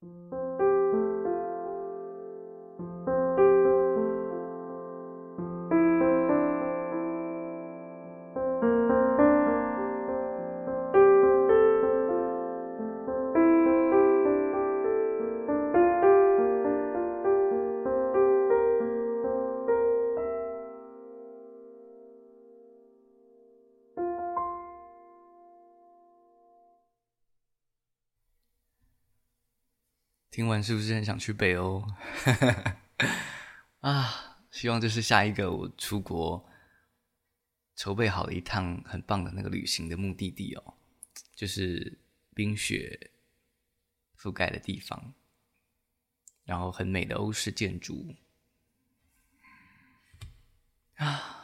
听完是不是很想去北欧？啊，希望这是下一个我出国筹备好了一趟很棒的那个旅行的目的地哦，就是冰雪覆盖的地方，然后很美的欧式建筑啊！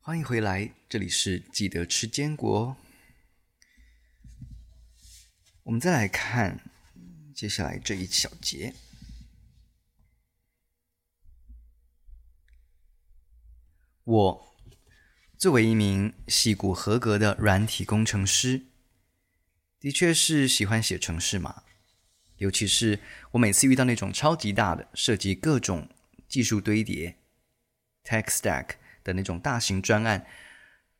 欢迎回来，这里是记得吃坚果哦。我们再来看接下来这一小节。我作为一名戏骨合格的软体工程师，的确是喜欢写程式码，尤其是我每次遇到那种超级大的、涉及各种技术堆叠 （tech stack） 的那种大型专案，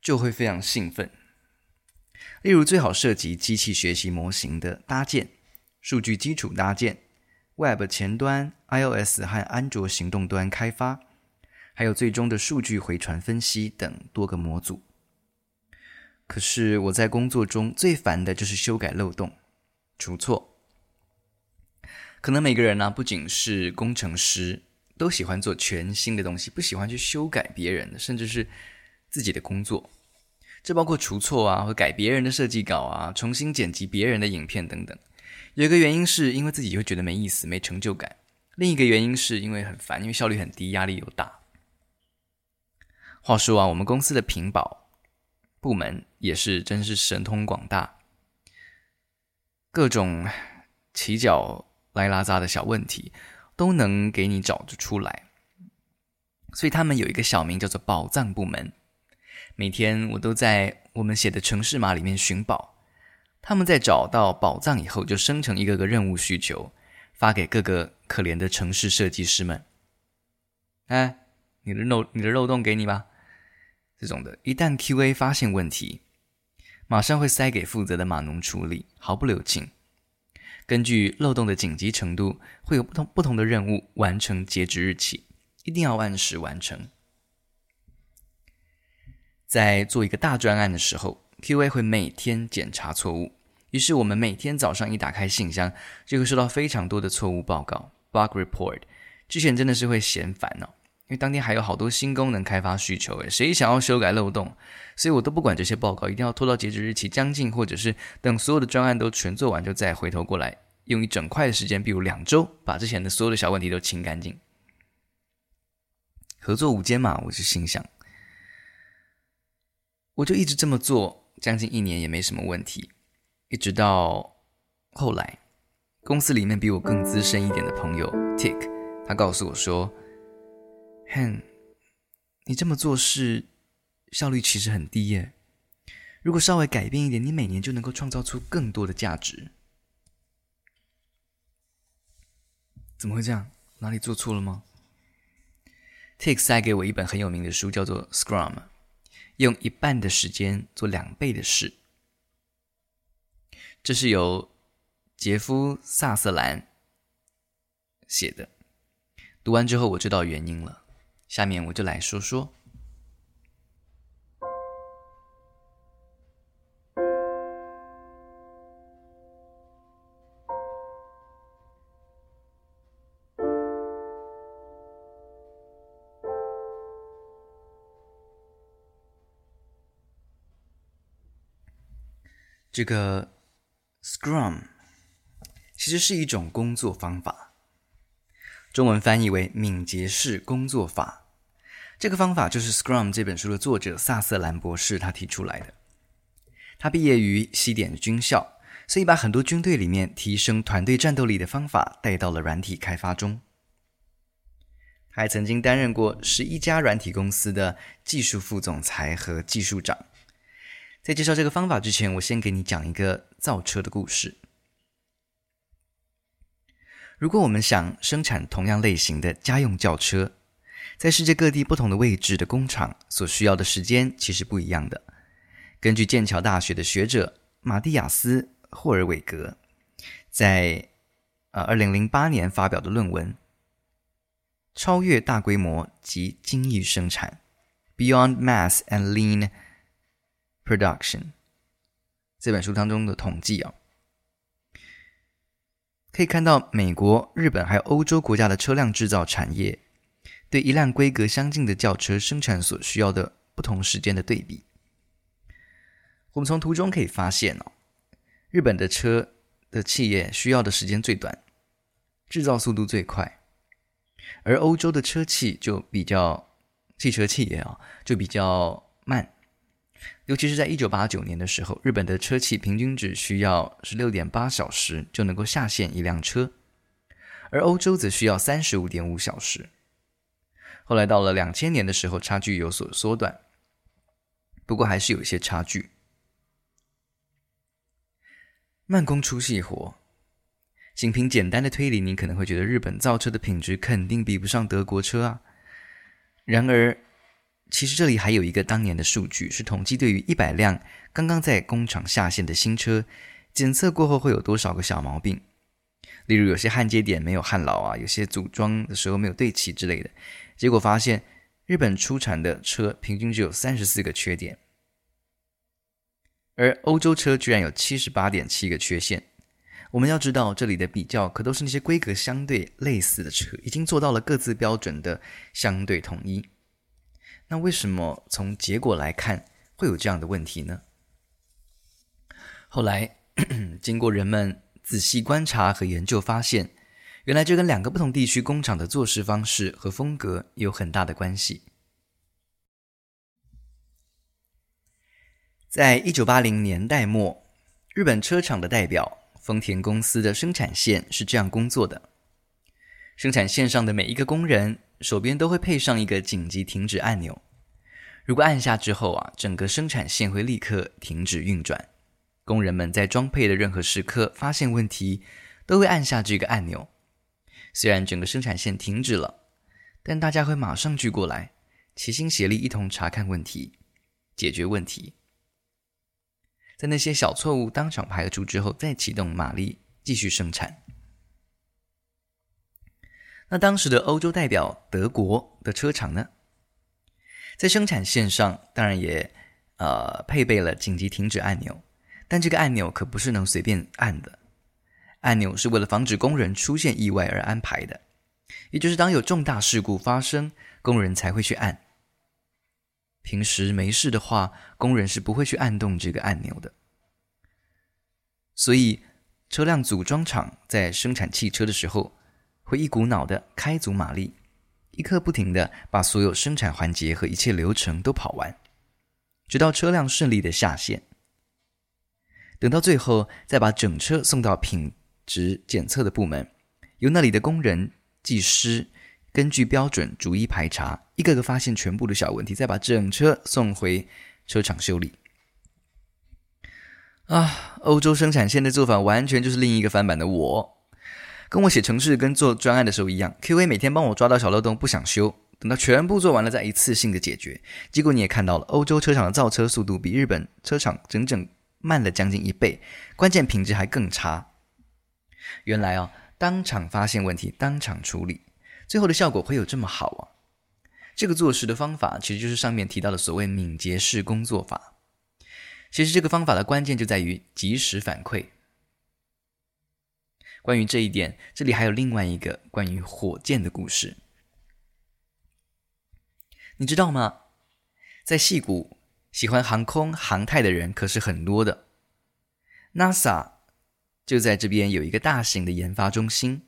就会非常兴奋。例如，最好涉及机器学习模型的搭建、数据基础搭建、Web 前端、iOS 和安卓行动端开发，还有最终的数据回传分析等多个模组。可是我在工作中最烦的就是修改漏洞、出错。可能每个人呢、不仅是工程师，都喜欢做全新的东西，不喜欢去修改别人的，甚至是自己的工作。这包括除错啊，或改别人的设计稿啊，重新剪辑别人的影片等等。有一个原因是因为自己会觉得没意思、没成就感；另一个原因是因为很烦，因为效率很低、压力又大。话说啊，我们公司的屏保部门也是真是神通广大，各种起脚来拉杂的小问题都能给你找得出来，所以他们有一个小名叫做“宝藏部门”。每天我都在我们写的城市码里面寻宝，他们在找到宝藏以后，就生成一个个任务需求，发给各个可怜的城市设计师们。哎，你的漏你的漏洞给你吧，这种的，一旦 QA 发现问题，马上会塞给负责的码农处理，毫不留情。根据漏洞的紧急程度，会有不同不同的任务完成截止日期，一定要按时完成。在做一个大专案的时候，QA 会每天检查错误。于是我们每天早上一打开信箱，就会收到非常多的错误报告 （bug report）。之前真的是会嫌烦哦，因为当天还有好多新功能开发需求，诶，谁想要修改漏洞？所以我都不管这些报告，一定要拖到截止日期将近，或者是等所有的专案都全做完，就再回头过来，用一整块的时间，比如两周，把之前的所有的小问题都清干净。合作无间嘛，我就心想。我就一直这么做，将近一年也没什么问题，一直到后来，公司里面比我更资深一点的朋友 Tick，他告诉我说：“Han，你这么做事效率其实很低耶，如果稍微改变一点，你每年就能够创造出更多的价值。”怎么会这样？哪里做错了吗？Tick 塞给我一本很有名的书，叫做《Scrum》。用一半的时间做两倍的事，这是由杰夫·萨瑟兰写的。读完之后，我知道原因了。下面我就来说说。这个 Scrum 其实是一种工作方法，中文翻译为敏捷式工作法。这个方法就是 Scrum 这本书的作者萨瑟兰博士他提出来的。他毕业于西点军校，所以把很多军队里面提升团队战斗力的方法带到了软体开发中。他还曾经担任过十一家软体公司的技术副总裁和技术长。在介绍这个方法之前，我先给你讲一个造车的故事。如果我们想生产同样类型的家用轿车，在世界各地不同的位置的工厂所需要的时间其实不一样的。根据剑桥大学的学者马蒂亚斯·霍尔韦格在呃二零零八年发表的论文《超越大规模及精益生产》（Beyond Mass and Lean Production） 这本书当中的统计啊。可以看到，美国、日本还有欧洲国家的车辆制造产业，对一辆规格相近的轿车生产所需要的不同时间的对比。我们从图中可以发现哦，日本的车的企业需要的时间最短，制造速度最快，而欧洲的车企就比较，汽车企业啊就比较慢。尤其是在一九八九年的时候，日本的车企平均只需要十六点八小时就能够下线一辆车，而欧洲则需要三十五点五小时。后来到了两千年的时候，差距有所缩短，不过还是有一些差距。慢工出细活，仅凭简单的推理，你可能会觉得日本造车的品质肯定比不上德国车啊。然而，其实这里还有一个当年的数据，是统计对于一百辆刚刚在工厂下线的新车，检测过后会有多少个小毛病。例如有些焊接点没有焊牢啊，有些组装的时候没有对齐之类的。结果发现，日本出产的车平均只有三十四个缺点，而欧洲车居然有七十八点七个缺陷。我们要知道，这里的比较可都是那些规格相对类似的车，已经做到了各自标准的相对统一。那为什么从结果来看会有这样的问题呢？后来 经过人们仔细观察和研究，发现原来这跟两个不同地区工厂的做事方式和风格有很大的关系。在一九八零年代末，日本车厂的代表丰田公司的生产线是这样工作的：生产线上的每一个工人。手边都会配上一个紧急停止按钮，如果按下之后啊，整个生产线会立刻停止运转。工人们在装配的任何时刻发现问题，都会按下这个按钮。虽然整个生产线停止了，但大家会马上聚过来，齐心协力一同查看问题，解决问题。在那些小错误当场排除之后，再启动马力继续生产。那当时的欧洲代表德国的车厂呢，在生产线上当然也呃配备了紧急停止按钮，但这个按钮可不是能随便按的，按钮是为了防止工人出现意外而安排的，也就是当有重大事故发生，工人才会去按。平时没事的话，工人是不会去按动这个按钮的。所以，车辆组装厂在生产汽车的时候，会一股脑的开足马力，一刻不停的把所有生产环节和一切流程都跑完，直到车辆顺利的下线。等到最后，再把整车送到品质检测的部门，由那里的工人、技师根据标准逐一排查，一个个发现全部的小问题，再把整车送回车厂修理。啊，欧洲生产线的做法完全就是另一个翻版的我。跟我写程式跟做专案的时候一样，QA 每天帮我抓到小漏洞，不想修，等到全部做完了再一次性的解决。结果你也看到了，欧洲车厂的造车速度比日本车厂整整慢了将近一倍，关键品质还更差。原来啊，当场发现问题，当场处理，最后的效果会有这么好啊？这个做事的方法其实就是上面提到的所谓敏捷式工作法。其实这个方法的关键就在于及时反馈。关于这一点，这里还有另外一个关于火箭的故事。你知道吗？在戏谷，喜欢航空航太的人可是很多的。NASA 就在这边有一个大型的研发中心，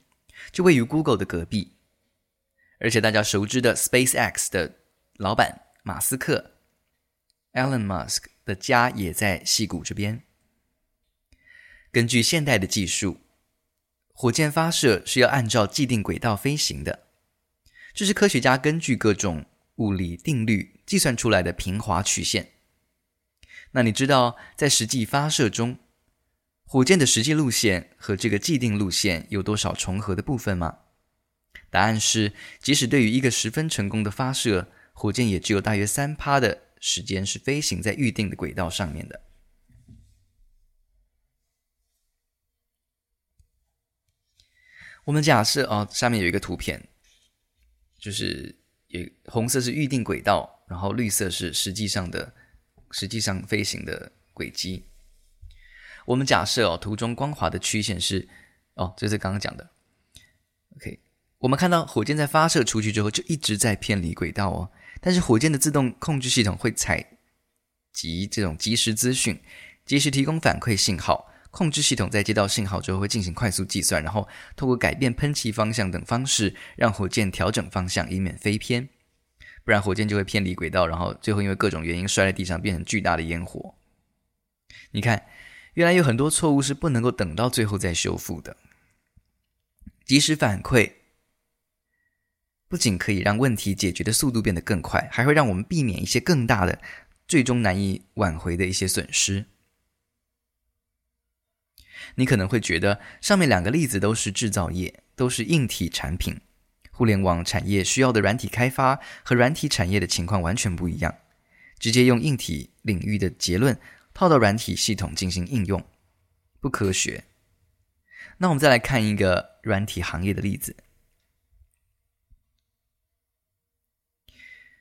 就位于 Google 的隔壁。而且大家熟知的 SpaceX 的老板马斯克 （Elon Musk） 的家也在戏谷这边。根据现代的技术，火箭发射是要按照既定轨道飞行的，这是科学家根据各种物理定律计算出来的平滑曲线。那你知道，在实际发射中，火箭的实际路线和这个既定路线有多少重合的部分吗？答案是，即使对于一个十分成功的发射，火箭也只有大约三趴的时间是飞行在预定的轨道上面的。我们假设哦，下面有一个图片，就是有红色是预定轨道，然后绿色是实际上的、实际上飞行的轨迹。我们假设哦，图中光滑的曲线是哦，这是刚刚讲的。OK，我们看到火箭在发射出去之后就一直在偏离轨道哦，但是火箭的自动控制系统会采集这种即时资讯，及时提供反馈信号。控制系统在接到信号之后会进行快速计算，然后透过改变喷气方向等方式让火箭调整方向，以免飞偏。不然火箭就会偏离轨道，然后最后因为各种原因摔在地上，变成巨大的烟火。你看。原来有很多错误是不能够等到最后再修复的。及时反馈不仅可以让问题解决的速度变得更快，还会让我们避免一些更大的、最终难以挽回的一些损失。你可能会觉得上面两个例子都是制造业，都是硬体产品，互联网产业需要的软体开发和软体产业的情况完全不一样。直接用硬体领域的结论。套到软体系统进行应用，不科学。那我们再来看一个软体行业的例子。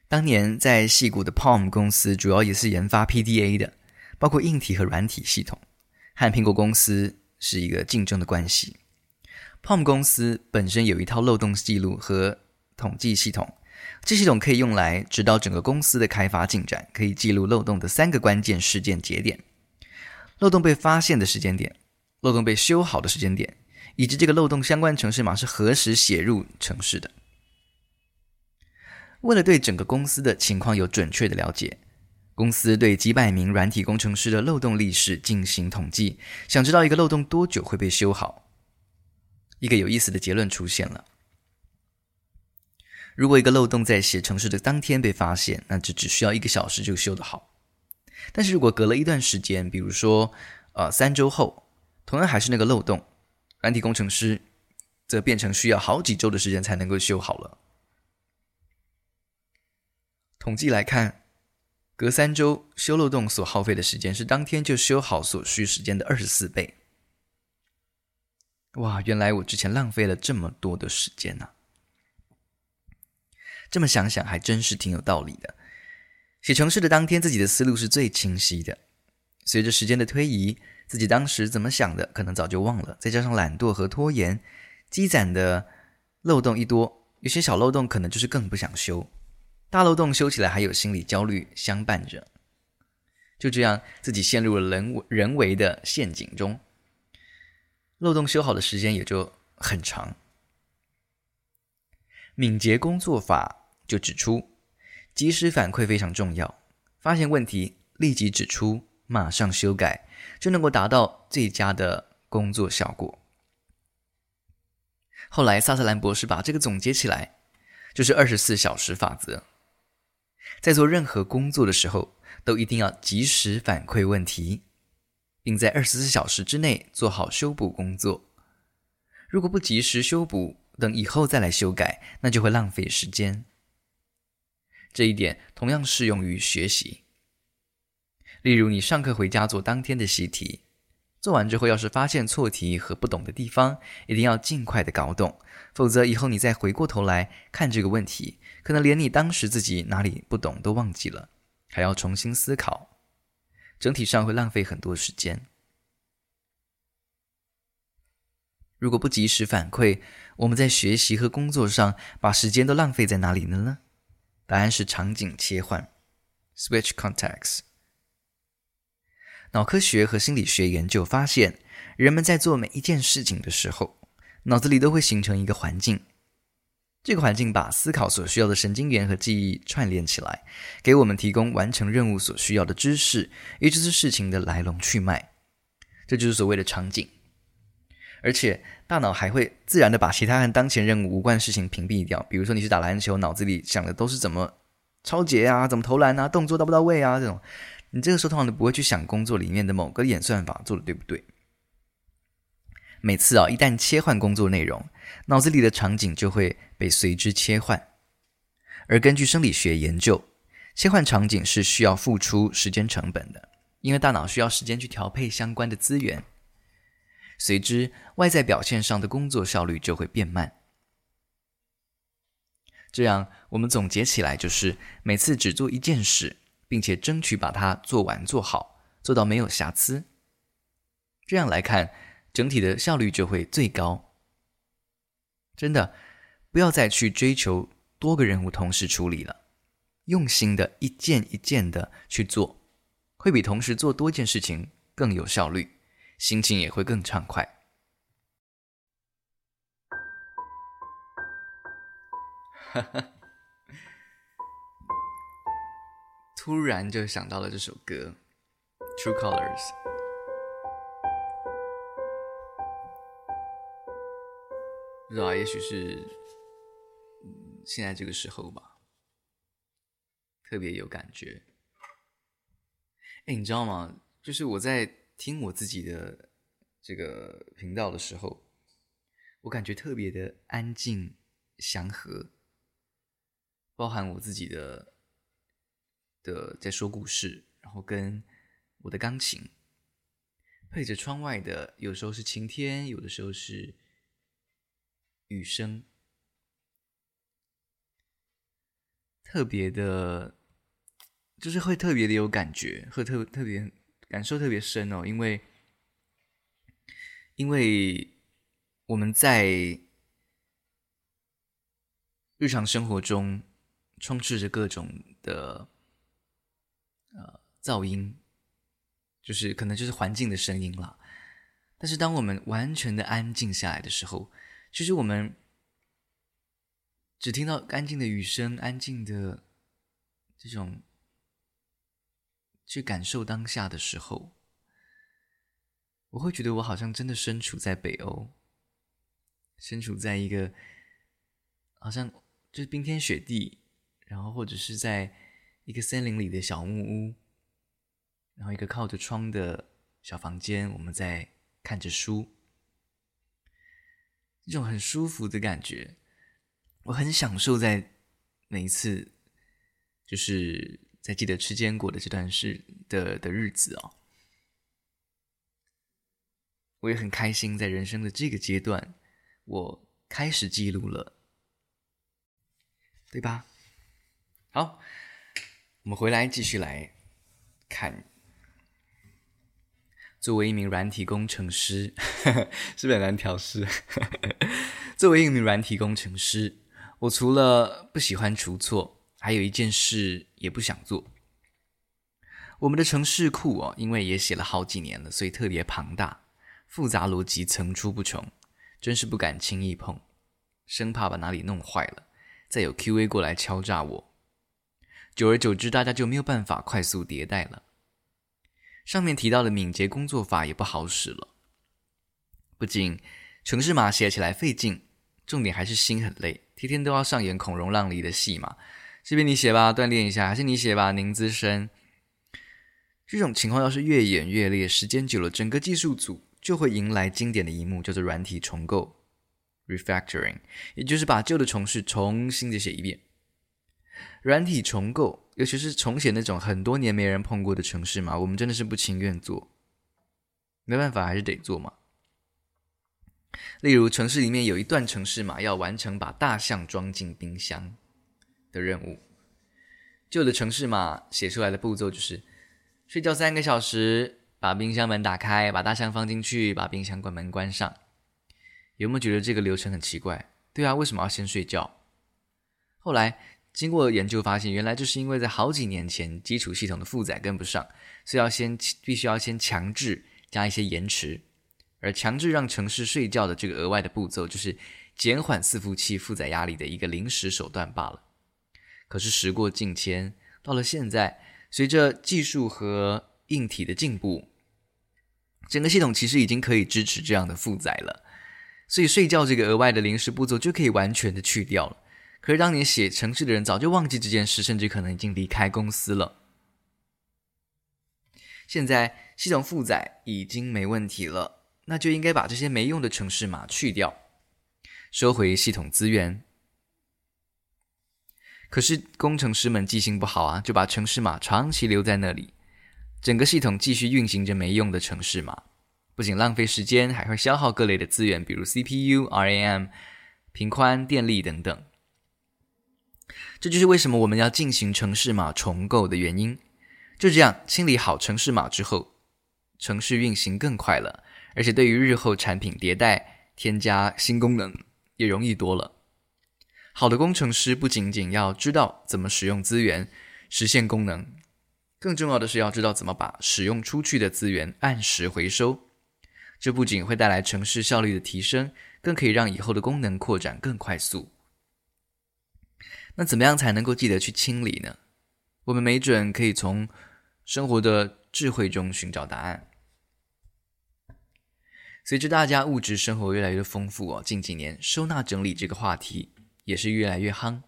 当年在矽谷的 Palm 公司，主要也是研发 PDA 的，包括硬体和软体系统，和苹果公司是一个竞争的关系。Palm 公司本身有一套漏洞记录和统计系统。这系统可以用来指导整个公司的开发进展，可以记录漏洞的三个关键事件节点：漏洞被发现的时间点、漏洞被修好的时间点，以及这个漏洞相关程式码是何时写入程式的。为了对整个公司的情况有准确的了解，公司对几百名软体工程师的漏洞历史进行统计，想知道一个漏洞多久会被修好。一个有意思的结论出现了。如果一个漏洞在写程式的当天被发现，那就只需要一个小时就修得好。但是如果隔了一段时间，比如说呃三周后，同样还是那个漏洞，软体工程师则变成需要好几周的时间才能够修好了。统计来看，隔三周修漏洞所耗费的时间是当天就修好所需时间的二十四倍。哇，原来我之前浪费了这么多的时间呢、啊。这么想想，还真是挺有道理的。写程式的当天，自己的思路是最清晰的。随着时间的推移，自己当时怎么想的，可能早就忘了。再加上懒惰和拖延，积攒的漏洞一多，有些小漏洞可能就是更不想修。大漏洞修起来还有心理焦虑相伴着，就这样自己陷入了人人为的陷阱中。漏洞修好的时间也就很长。敏捷工作法就指出，及时反馈非常重要。发现问题立即指出，马上修改，就能够达到最佳的工作效果。后来，萨特兰博士把这个总结起来，就是二十四小时法则。在做任何工作的时候，都一定要及时反馈问题，并在二十四小时之内做好修补工作。如果不及时修补，等以后再来修改，那就会浪费时间。这一点同样适用于学习。例如，你上课回家做当天的习题，做完之后要是发现错题和不懂的地方，一定要尽快的搞懂，否则以后你再回过头来看这个问题，可能连你当时自己哪里不懂都忘记了，还要重新思考，整体上会浪费很多时间。如果不及时反馈，我们在学习和工作上把时间都浪费在哪里了呢？答案是场景切换 （switch context）。脑科学和心理学研究发现，人们在做每一件事情的时候，脑子里都会形成一个环境。这个环境把思考所需要的神经元和记忆串联起来，给我们提供完成任务所需要的知识，也就是事情的来龙去脉。这就是所谓的场景。而且大脑还会自然的把其他和当前任务无关的事情屏蔽掉，比如说你去打篮球，脑子里想的都是怎么超节啊，怎么投篮啊，动作到不到位啊这种，你这个时候通常都不会去想工作里面的某个演算法做的对不对。每次啊，一旦切换工作内容，脑子里的场景就会被随之切换。而根据生理学研究，切换场景是需要付出时间成本的，因为大脑需要时间去调配相关的资源。随之，外在表现上的工作效率就会变慢。这样，我们总结起来就是：每次只做一件事，并且争取把它做完做好，做到没有瑕疵。这样来看，整体的效率就会最高。真的，不要再去追求多个任务同时处理了，用心的一件一件的去做，会比同时做多件事情更有效率。心情也会更畅快。哈哈，突然就想到了这首歌《True Colors》。不知道，也许是现在这个时候吧，特别有感觉。哎，你知道吗？就是我在。听我自己的这个频道的时候，我感觉特别的安静、祥和，包含我自己的的在说故事，然后跟我的钢琴配着窗外的，有时候是晴天，有的时候是雨声，特别的，就是会特别的有感觉，会特特别。感受特别深哦，因为，因为我们在日常生活中充斥着各种的呃噪音，就是可能就是环境的声音了。但是当我们完全的安静下来的时候，其实我们只听到安静的雨声，安静的这种。去感受当下的时候，我会觉得我好像真的身处在北欧，身处在一个好像就是冰天雪地，然后或者是在一个森林里的小木屋，然后一个靠着窗的小房间，我们在看着书，一种很舒服的感觉，我很享受在每一次，就是。在记得吃坚果的这段时的的日子哦，我也很开心，在人生的这个阶段，我开始记录了，对吧？好，我们回来继续来看。作为一名软体工程师，是不是很难调试？作为一名软体工程师，我除了不喜欢出错。还有一件事也不想做。我们的城市库哦，因为也写了好几年了，所以特别庞大，复杂逻辑层出不穷，真是不敢轻易碰，生怕把哪里弄坏了，再有 QA 过来敲诈我。久而久之，大家就没有办法快速迭代了。上面提到的敏捷工作法也不好使了，不仅程式码写起来费劲，重点还是心很累，天天都要上演孔融让梨的戏码。这边你写吧，锻炼一下；还是你写吧，您资深。这种情况要是越演越烈，时间久了，整个技术组就会迎来经典的一幕，叫做软体重构 （refactoring），也就是把旧的程式重新的写一遍。软体重构，尤其是重写那种很多年没人碰过的城市嘛，我们真的是不情愿做，没办法，还是得做嘛。例如，城市里面有一段城市嘛要完成把大象装进冰箱的任务，旧的城市嘛写出来的步骤就是：睡觉三个小时，把冰箱门打开，把大象放进去，把冰箱关门关上。有没有觉得这个流程很奇怪？对啊，为什么要先睡觉？后来经过研究发现，原来就是因为在好几年前基础系统的负载跟不上，所以要先必须要先强制加一些延迟，而强制让城市睡觉的这个额外的步骤，就是减缓伺服器负载压力的一个临时手段罢了。可是时过境迁，到了现在，随着技术和硬体的进步，整个系统其实已经可以支持这样的负载了。所以睡觉这个额外的临时步骤就可以完全的去掉了。可是当年写程式的人早就忘记这件事，甚至可能已经离开公司了。现在系统负载已经没问题了，那就应该把这些没用的程式码去掉，收回系统资源。可是工程师们记性不好啊，就把程式码长期留在那里，整个系统继续运行着没用的程式码，不仅浪费时间，还会消耗各类的资源，比如 CPU、RAM、频宽、电力等等。这就是为什么我们要进行城市码重构的原因。就这样，清理好城市码之后，程式运行更快了，而且对于日后产品迭代、添加新功能也容易多了。好的工程师不仅仅要知道怎么使用资源、实现功能，更重要的是要知道怎么把使用出去的资源按时回收。这不仅会带来城市效率的提升，更可以让以后的功能扩展更快速。那怎么样才能够记得去清理呢？我们没准可以从生活的智慧中寻找答案。随着大家物质生活越来越丰富哦，近几年收纳整理这个话题也是越来越夯。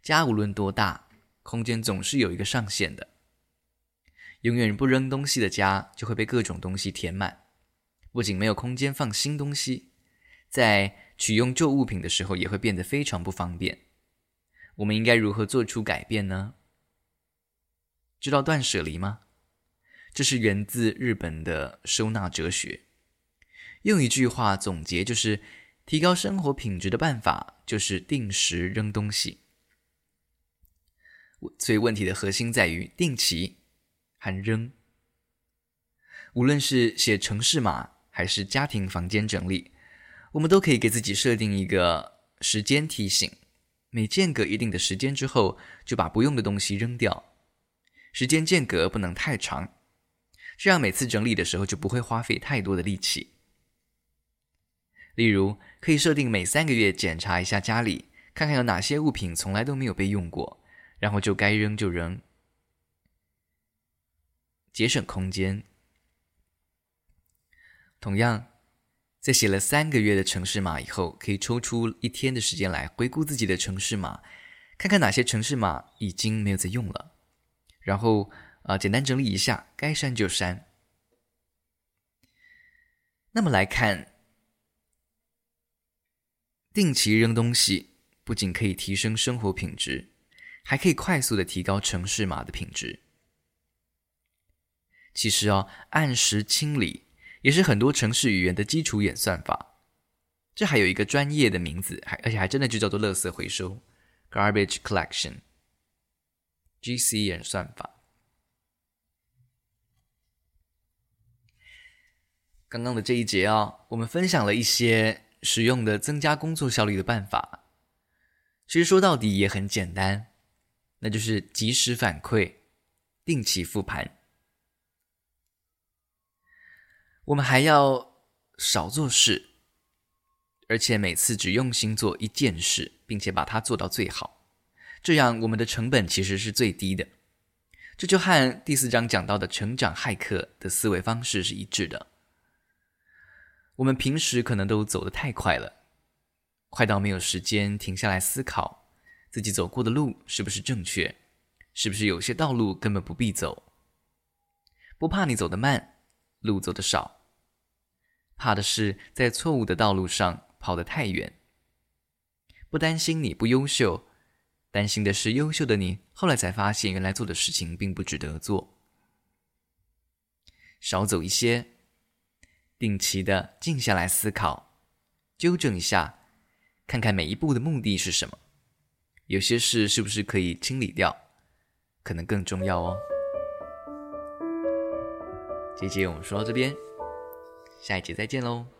家无论多大，空间总是有一个上限的。永远不扔东西的家就会被各种东西填满，不仅没有空间放新东西，在取用旧物品的时候也会变得非常不方便。我们应该如何做出改变呢？知道断舍离吗？这是源自日本的收纳哲学。用一句话总结，就是提高生活品质的办法就是定时扔东西。所以问题的核心在于定期和扔。无论是写城市码还是家庭房间整理，我们都可以给自己设定一个时间提醒，每间隔一定的时间之后，就把不用的东西扔掉。时间间隔不能太长，这样每次整理的时候就不会花费太多的力气。例如，可以设定每三个月检查一下家里，看看有哪些物品从来都没有被用过，然后就该扔就扔，节省空间。同样，在写了三个月的城市码以后，可以抽出一天的时间来回顾自己的城市码，看看哪些城市码已经没有在用了。然后啊，简单整理一下，该删就删。那么来看，定期扔东西不仅可以提升生活品质，还可以快速的提高城市码的品质。其实哦，按时清理也是很多城市语言的基础演算法。这还有一个专业的名字，还而且还真的就叫做垃圾回收 （garbage collection）。GC 演算法。刚刚的这一节啊，我们分享了一些实用的增加工作效率的办法。其实说到底也很简单，那就是及时反馈，定期复盘。我们还要少做事，而且每次只用心做一件事，并且把它做到最好。这样，我们的成本其实是最低的。这就和第四章讲到的成长骇客的思维方式是一致的。我们平时可能都走得太快了，快到没有时间停下来思考自己走过的路是不是正确，是不是有些道路根本不必走。不怕你走得慢，路走得少，怕的是在错误的道路上跑得太远。不担心你不优秀。担心的是，优秀的你后来才发现，原来做的事情并不值得做。少走一些，定期的静下来思考，纠正一下，看看每一步的目的是什么。有些事是不是可以清理掉，可能更重要哦。姐姐我们说到这边，下一集再见喽。